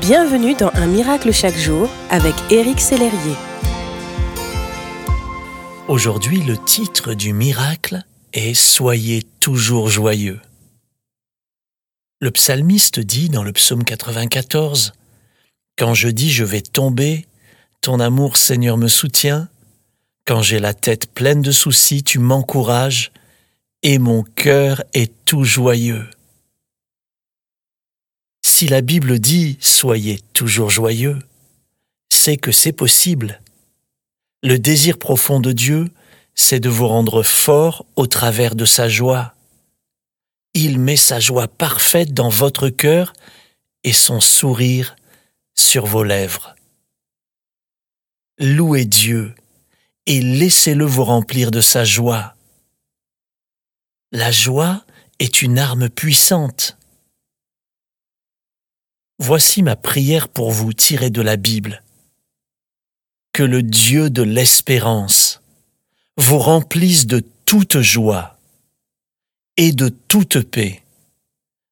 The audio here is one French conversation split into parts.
Bienvenue dans Un miracle chaque jour avec Éric Sellerier. Aujourd'hui, le titre du miracle est Soyez toujours joyeux. Le psalmiste dit dans le psaume 94 Quand je dis je vais tomber, ton amour Seigneur me soutient. Quand j'ai la tête pleine de soucis, tu m'encourages et mon cœur est tout joyeux. Si la Bible dit Soyez toujours joyeux, c'est que c'est possible. Le désir profond de Dieu, c'est de vous rendre fort au travers de sa joie. Il met sa joie parfaite dans votre cœur et son sourire sur vos lèvres. Louez Dieu et laissez-le vous remplir de sa joie. La joie est une arme puissante. Voici ma prière pour vous tirée de la Bible. Que le Dieu de l'espérance vous remplisse de toute joie et de toute paix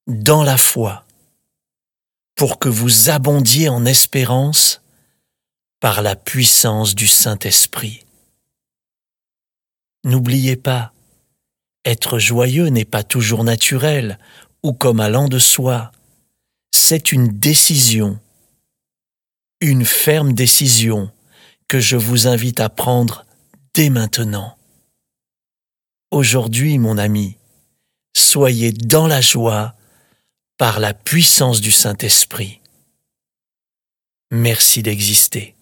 dans la foi, pour que vous abondiez en espérance par la puissance du Saint-Esprit. N'oubliez pas, être joyeux n'est pas toujours naturel ou comme allant de soi c'est une décision, une ferme décision que je vous invite à prendre dès maintenant. Aujourd'hui, mon ami, soyez dans la joie par la puissance du Saint-Esprit. Merci d'exister.